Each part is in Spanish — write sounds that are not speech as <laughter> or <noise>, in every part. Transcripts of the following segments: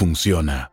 funciona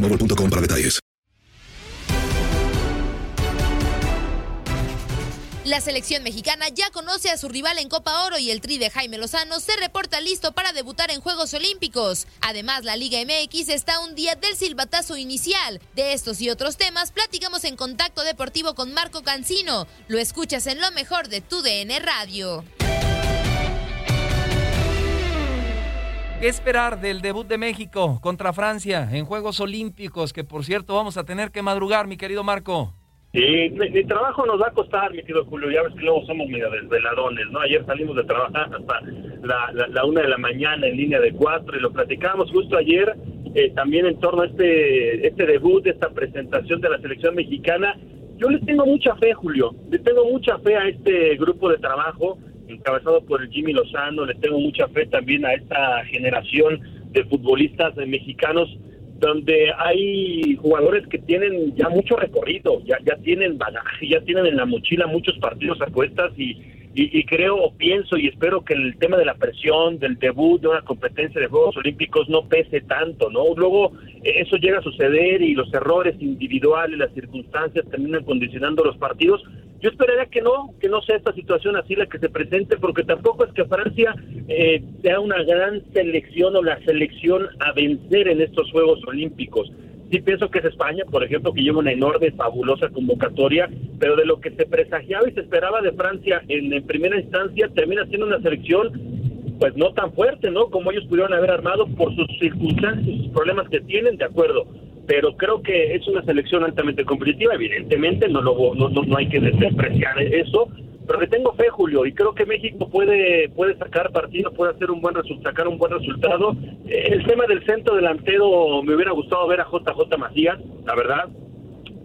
para detalles. La selección mexicana ya conoce a su rival en Copa Oro y el tri de Jaime Lozano se reporta listo para debutar en Juegos Olímpicos. Además, la Liga MX está un día del silbatazo inicial. De estos y otros temas platicamos en Contacto Deportivo con Marco Cancino. Lo escuchas en lo mejor de tu DN Radio. ¿Qué esperar del debut de México contra Francia en Juegos Olímpicos? Que por cierto vamos a tener que madrugar, mi querido Marco. Sí, mi, trabajo nos va a costar, mi querido Julio. Ya ves que luego somos medio desveladones, ¿no? Ayer salimos de trabajar hasta la, una de la mañana en línea de cuatro y lo platicábamos justo ayer eh, también en torno a este, este debut, esta presentación de la selección mexicana. Yo le tengo mucha fe, Julio. Le tengo mucha fe a este grupo de trabajo encabezado por Jimmy Lozano, le tengo mucha fe también a esta generación de futbolistas mexicanos donde hay jugadores que tienen ya mucho recorrido, ya, ya tienen bagaje, ya tienen en la mochila muchos partidos a cuestas y, y, creo, pienso y espero que el tema de la presión, del debut de una competencia de Juegos Olímpicos no pese tanto, ¿no? Luego eso llega a suceder y los errores individuales, las circunstancias terminan condicionando los partidos. Yo esperaría que no, que no sea esta situación así la que se presente, porque tampoco es que Francia eh, sea una gran selección o la selección a vencer en estos Juegos Olímpicos. Sí pienso que es España, por ejemplo, que lleva una enorme, fabulosa convocatoria, pero de lo que se presagiaba y se esperaba de Francia en, primera instancia, termina siendo una selección pues no tan fuerte, ¿no? Como ellos pudieron haber armado por sus circunstancias, sus problemas que tienen, de acuerdo. Pero creo que es una selección altamente competitiva, evidentemente, no, lo, no, no hay que despreciar eso, pero le tengo fe, Julio, y creo que México puede puede sacar partido, puede hacer un buen sacar un buen resultado. El tema del centro delantero me hubiera gustado ver a JJ Macías, la verdad.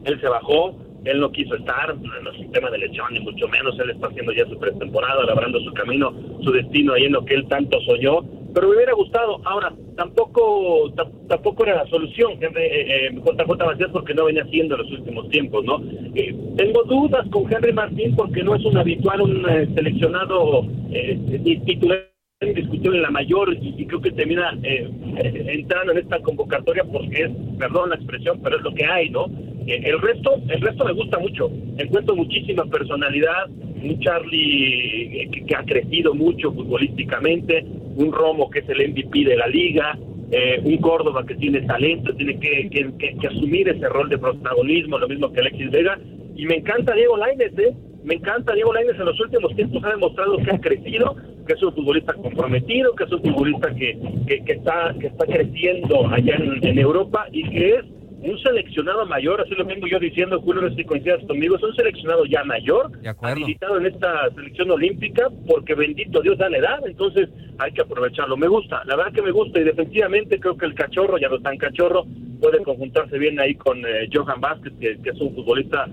Él se bajó, él no quiso estar, no es un tema de lesión ni mucho menos, él está haciendo ya su pretemporada, labrando su camino, su destino ahí en lo que él tanto soñó pero me hubiera gustado. Ahora, tampoco tampoco era la solución, Henry, eh, eh, JJ Macías, porque no venía haciendo en los últimos tiempos, ¿no? Eh, tengo dudas con Henry Martín porque no es un habitual, un eh, seleccionado eh, titular discusión en la mayor y, creo que termina entrando en esta convocatoria porque es, perdón la expresión, pero es lo que hay, ¿no? El resto, el resto me gusta mucho. Encuentro muchísima personalidad, un Charlie que, que, ha crecido mucho futbolísticamente, un Romo que es el MVP de la liga, eh, un Córdoba que tiene talento, tiene que, que, asumir ese rol de protagonismo, lo mismo que Alexis Vega. Y me encanta Diego Lainez, ¿eh? me encanta. Diego Lainez en los últimos tiempos ha demostrado que ha crecido, que es un futbolista comprometido, que es un futbolista que, que, está, que está creciendo allá en, en Europa y que es un seleccionado mayor, así lo vengo yo diciendo, Julio, no sé si coincidas conmigo, es un seleccionado ya mayor, habilitado en esta selección olímpica, porque bendito Dios da la edad, entonces hay que aprovecharlo. Me gusta, la verdad que me gusta, y definitivamente creo que el cachorro, ya no tan cachorro, puede conjuntarse bien ahí con eh, Johan Vázquez, que, es un futbolista,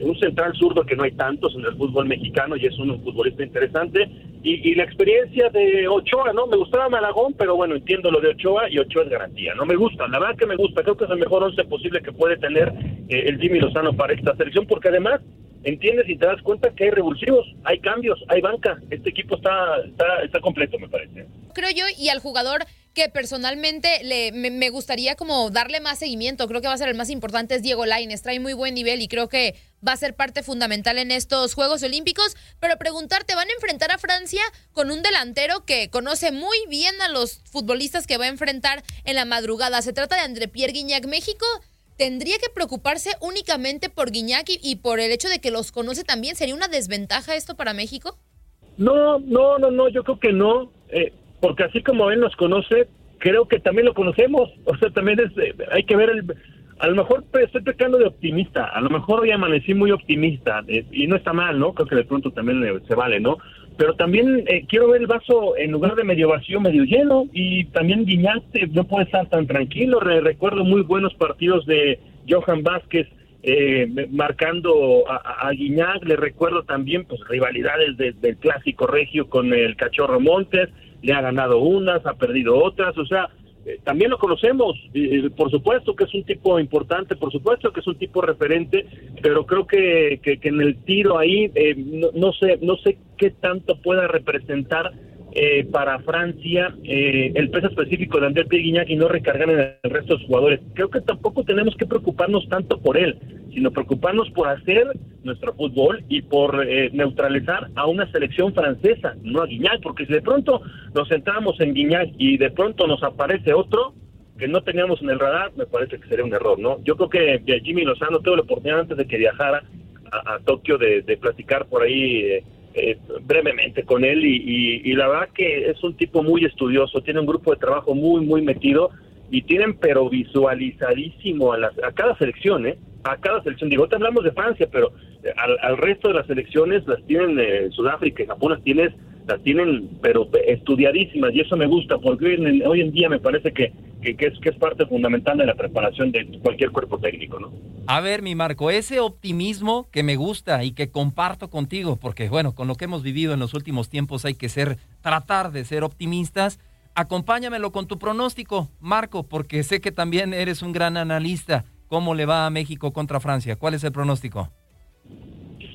un central zurdo que no hay tantos en el fútbol mexicano y es un futbolista interesante, y, la experiencia de Ochoa, ¿no? Me gustaba Malagón, pero bueno, entiendo lo de Ochoa y Ochoa es garantía, ¿no? Me gusta, la verdad que me gusta, creo que es el mejor once posible que puede tener eh, el Jimmy Lozano para esta selección, porque además entiendes y te das cuenta que hay revulsivos, hay cambios, hay banca, este equipo está, está, está completo, me parece. Creo yo, y al jugador que personalmente le, me, gustaría como darle más seguimiento, creo que va a ser el más importante, es Diego Lainez, trae muy buen nivel y creo que va a ser parte fundamental en estos Juegos Olímpicos, pero preguntarte, ¿van a enfrentar a Francia con un delantero que conoce muy bien a los futbolistas que va a enfrentar en la madrugada? Se trata de André Pierre Guignac, México. ¿Tendría que preocuparse únicamente por Guiñac y, por el hecho de que los conoce también? ¿Sería una desventaja esto para México? No, no, no, no, yo creo que no. Eh, porque así como él nos conoce, creo que también lo conocemos. <laughs> O sea, también es, eh, hay que ver el... A lo mejor estoy pecando de optimista, a lo mejor hoy amanecí muy optimista, eh, y no está mal, ¿no? Creo que de pronto también eh, se vale, ¿no? Pero también quiero ver el vaso en lugar de medio vacío, medio lleno, y también Guiñac no puede estar tan tranquilo. recuerdo muy buenos partidos de Johan Vázquez marcando a, a, Guiñac, le recuerdo también pues rivalidades del clásico regio con el Cachorro Montes, le ha ganado unas, ha perdido otras, o sea, eh, también lo conocemos, por supuesto que es un tipo importante, por supuesto que es un tipo referente, pero creo que, que, en el tiro ahí eh, no, no, sé no sé qué tanto pueda representar eh, para Francia eh, el peso específico de André Pierre y no recargar en el resto de los jugadores. Creo que tampoco tenemos que preocuparnos tanto por él, sino preocuparnos por hacer nuestro fútbol y por eh, neutralizar a una selección francesa, no a Guiñac, porque si de pronto nos centramos en Guiñac y de pronto nos aparece otro que no teníamos en el radar, me parece que sería un error, ¿no? Yo creo que Jimmy Lozano tuvo la oportunidad antes de que viajara a, Tokio de, de platicar por ahí eh, brevemente con él y, la verdad que es un tipo muy estudioso, tiene un grupo de trabajo muy, muy metido y tienen pero visualizadísimo a, las, a cada selección, ¿eh? A cada selección. Digo, te hablamos de Francia, pero al, resto de las selecciones las tienen eh, Sudáfrica y Japón, las tienes las tienen pero estudiadísimas y eso me gusta porque hoy en, hoy en día me parece que, que, es, que es parte fundamental de la preparación de cualquier cuerpo técnico, ¿no? A ver, mi Marco, ese optimismo que me gusta y que comparto contigo, porque bueno, con lo que hemos vivido en los últimos tiempos hay que ser, tratar de ser optimistas. Acompáñamelo con tu pronóstico, Marco, porque sé que también eres un gran analista. ¿Cómo le va a México contra Francia? ¿Cuál es el pronóstico?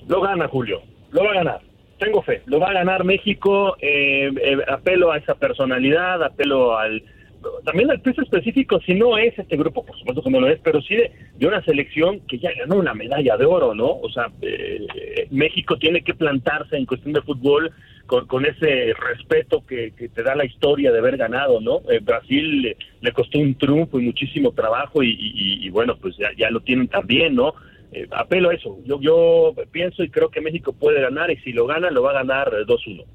Lo gana, Julio. Lo va a ganar tengo fe, lo va a ganar México, eh, eh, apelo a esa personalidad, apelo al también al peso específico, si no es este grupo, por supuesto que no lo es, pero sí de, una selección que ya ganó una medalla de oro, ¿no? O sea, eh, México tiene que plantarse en cuestión de fútbol con, ese respeto que, te da la historia de haber ganado, ¿no? Brasil le, costó un triunfo y muchísimo trabajo y, bueno, pues ya, ya lo tienen también, ¿no? Eh, apelo a eso. Yo, yo pienso y creo que México puede ganar y si lo gana, lo va a ganar 2-1.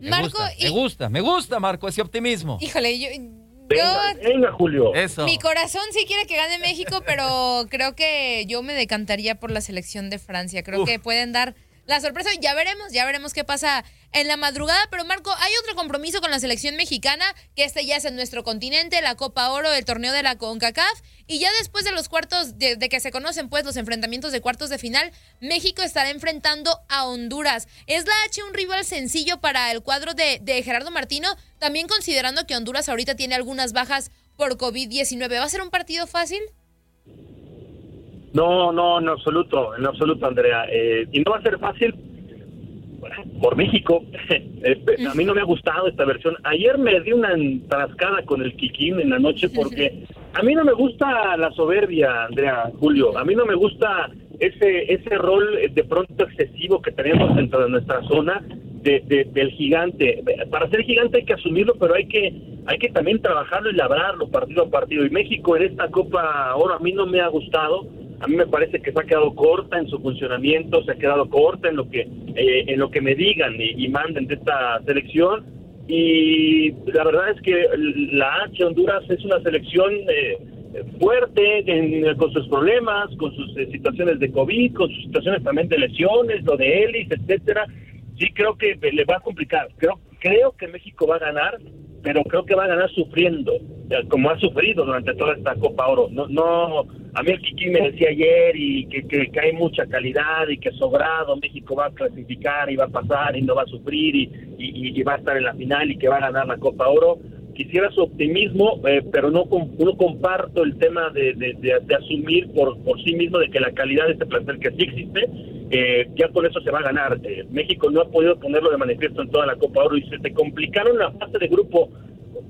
Me gusta, me gusta, me gusta, Marco, ese optimismo. Híjole, yo, Venga, Julio. Mi corazón sí quiere que gane México, pero creo que yo me decantaría por la selección de Francia. Creo que pueden dar la sorpresa. Ya veremos, ya veremos qué pasa en la madrugada. Pero Marco, hay otro compromiso con la selección mexicana, que este ya es en nuestro continente, la Copa Oro, el torneo de la CONCACAF. Y ya después de los cuartos, de, que se conocen pues los enfrentamientos de cuartos de final, México estará enfrentando a Honduras. ¿Es la H un rival sencillo para el cuadro de, de Gerardo Martino? También considerando que Honduras ahorita tiene algunas bajas por COVID-19. ¿Va a ser un partido fácil? No, no, en absoluto, en absoluto, Andrea. Eh, y no va a ser fácil por México. <laughs> Eh, a mí no me ha gustado esta versión. Ayer me di una entrascada con el Kikín en la noche porque a mí no me gusta la soberbia, Andrea, Julio. A mí no me gusta ese ese rol de pronto excesivo que tenemos dentro de nuestra zona de, del gigante. Para ser gigante hay que asumirlo, pero hay que hay que también trabajarlo y labrarlo partido a partido. Y México en esta Copa Oro a mí no me ha gustado a mí me parece que se ha quedado corta en su funcionamiento, se ha quedado corta en lo que eh, en lo que me digan y, manden de esta selección y la verdad es que la H Honduras es una selección eh, fuerte con sus problemas, con sus eh, situaciones de COVID, con sus situaciones también de lesiones, lo de Ellis, etcétera. Sí creo que le va a complicar. Creo creo que México va a ganar, pero creo que va a ganar sufriendo, como ha sufrido durante toda esta Copa Oro. No, no, a mí el Kiki me decía ayer y que, que, hay mucha calidad y que sobrado México va a clasificar y va a pasar y no va a sufrir y, y, va a estar en la final y que va a ganar la Copa Oro. Quisiera su optimismo, eh, pero no, no comparto el tema de, de, asumir por, por sí mismo de que la calidad de este plantel que sí existe, eh, ya con eso se va a ganar. Eh, México no ha podido ponerlo de manifiesto en toda la Copa Oro y se te complicaron la fase de grupo.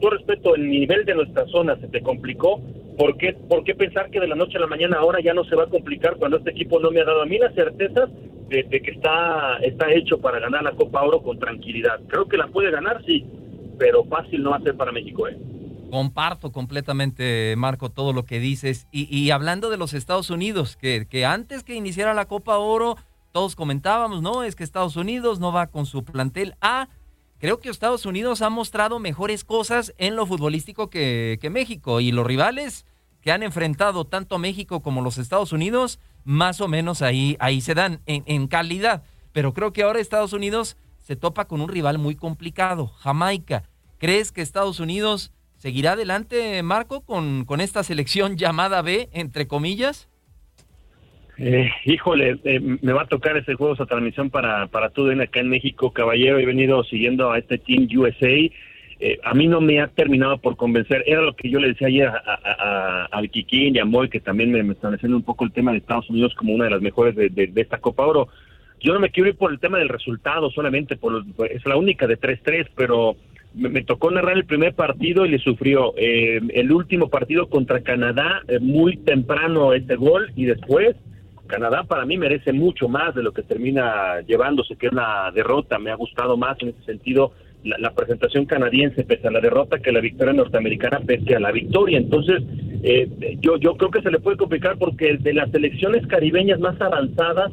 Todo respeto, el nivel de nuestra zona se te complicó. ¿Por qué, ¿Por qué pensar que de la noche a la mañana ahora ya no se va a complicar cuando este equipo no me ha dado a mí las certezas de, que está, está hecho para ganar la Copa Oro con tranquilidad? Creo que la puede ganar, sí, pero fácil no va a ser para México. ¿eh? Comparto completamente, Marco, todo lo que dices. Y, hablando de los Estados Unidos, que, que, antes que iniciara la Copa Oro, todos comentábamos, no, es que Estados Unidos no va con su plantel A. Creo que Estados Unidos ha mostrado mejores cosas en lo futbolístico que, México. Y los rivales que han enfrentado tanto México como los Estados Unidos, más o menos ahí, ahí se dan en, en calidad. Pero creo que ahora Estados Unidos se topa con un rival muy complicado, Jamaica. ¿Crees que Estados Unidos ¿Seguirá adelante Marco con, con esta selección llamada B, entre comillas? Eh, <laughs> híjole, eh, me va a tocar ese juego, esa transmisión para, para tú acá en México, caballero. He venido siguiendo a este Team USA. Eh, a mí no me ha terminado por convencer. Era lo que yo le decía ayer a, a, Kikín y a Moy, que también me, me haciendo un poco el tema de Estados Unidos como una de las mejores de, de, esta Copa Oro. Yo no me quiero ir por el tema del resultado solamente, por, es la única de 3-3, pero me, tocó narrar el primer partido y le sufrió. Eh, el último partido contra Canadá, eh, muy temprano este gol y después Canadá para mí merece mucho más de lo que termina llevándose, que es la derrota. Me ha gustado más en ese sentido la, presentación canadiense pese a la derrota que la victoria norteamericana pese a la victoria. Entonces, eh, yo, yo creo que se le puede complicar porque de las selecciones caribeñas más avanzadas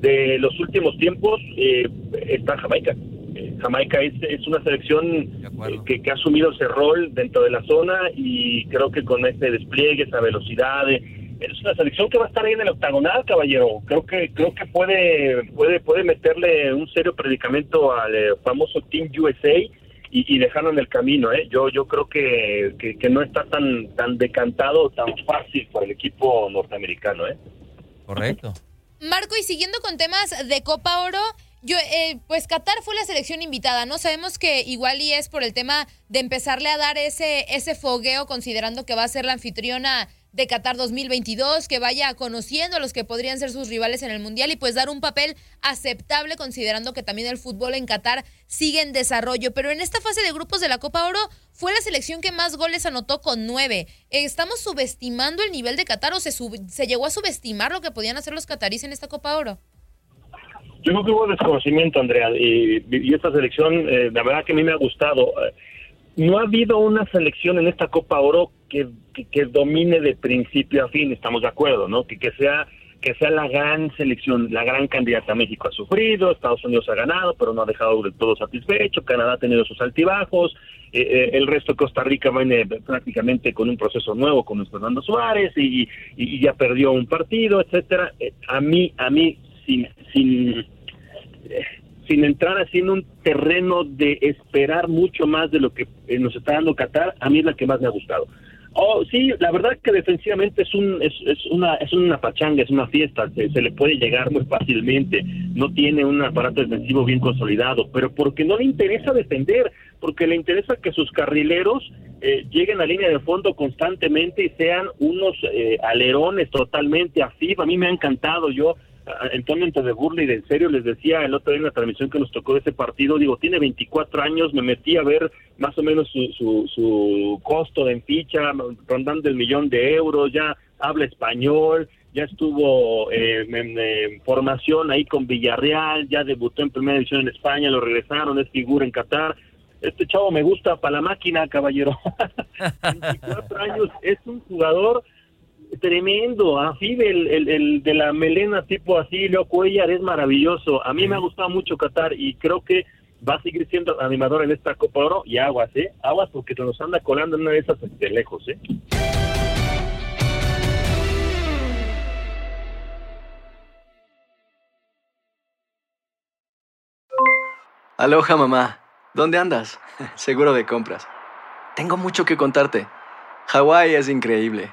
de los últimos tiempos está Jamaica. Jamaica es, una selección eh, que, ha asumido ese rol dentro de la zona y creo que con ese despliegue, esa velocidad, eh, es una selección que va a estar ahí en el octagonal, caballero. Creo que creo que puede puede puede meterle un serio predicamento al eh, famoso Team USA y, dejarlo en el camino. ¿eh? Yo yo creo que, que, no está tan tan decantado, tan fácil por el equipo norteamericano. ¿eh? Correcto. Marco, y siguiendo con temas de Copa Oro, yo, eh, pues Qatar fue la selección invitada, ¿no? Sabemos que igual y es por el tema de empezarle a dar ese, ese fogueo, considerando que va a ser la anfitriona de Qatar 2022, que vaya conociendo a los que podrían ser sus rivales en el Mundial y pues dar un papel aceptable considerando que también el fútbol en Qatar sigue en desarrollo. Pero en esta fase de grupos de la Copa Oro fue la selección que más goles anotó con nueve. ¿Estamos subestimando el nivel de Qatar o se, se llegó a subestimar lo que podían hacer los catarís en esta Copa Oro? Yo creo que hubo desconocimiento, Andrea, y, esta selección, eh, la verdad que a mí me ha gustado. No ha habido una selección en esta Copa Oro que, domine de principio a fin, estamos de acuerdo, ¿no? Que, que sea que sea la gran selección, la gran candidata. México ha sufrido, Estados Unidos ha ganado, pero no ha dejado del todo satisfecho, Canadá ha tenido sus altibajos, eh, eh, el resto de Costa Rica viene prácticamente con un proceso nuevo con Fernando Suárez y, ya perdió un partido, etcétera. a mí, a mí, sin, sin sin entrar así en un terreno de esperar mucho más de lo que eh, nos está dando Qatar, a mí es la que más me ha gustado. Oh, sí, la verdad que defensivamente es un es, es una es una pachanga, es una fiesta, se, le puede llegar muy fácilmente, no tiene un aparato defensivo bien consolidado, pero porque no le interesa defender, porque le interesa que sus carrileros eh, lleguen a línea de fondo constantemente y sean unos eh, alerones totalmente a A mí me ha encantado, yo en de burla y de en serio les decía el otro día en la transmisión que nos tocó de ese partido, digo, tiene 24 años, me metí a ver más o menos su, su, costo en ficha, rondando el millón de euros, ya habla español, ya estuvo eh, en, formación ahí con Villarreal, ya debutó en primera división en España, lo regresaron, es figura en Qatar. Este chavo me gusta para la máquina, caballero. <laughs> 24 años, es un jugador tremendo. Así el, el, de la melena tipo así, Leo Cuellar, es maravilloso. A mí me ha gustado mucho Qatar y creo que va a seguir siendo animador en esta Copa Oro y aguas, ¿eh? Aguas porque se nos anda colando en una de esas de lejos, ¿eh? Aloha mamá, ¿dónde andas? <laughs> Seguro de compras. Tengo mucho que contarte. Hawái es increíble.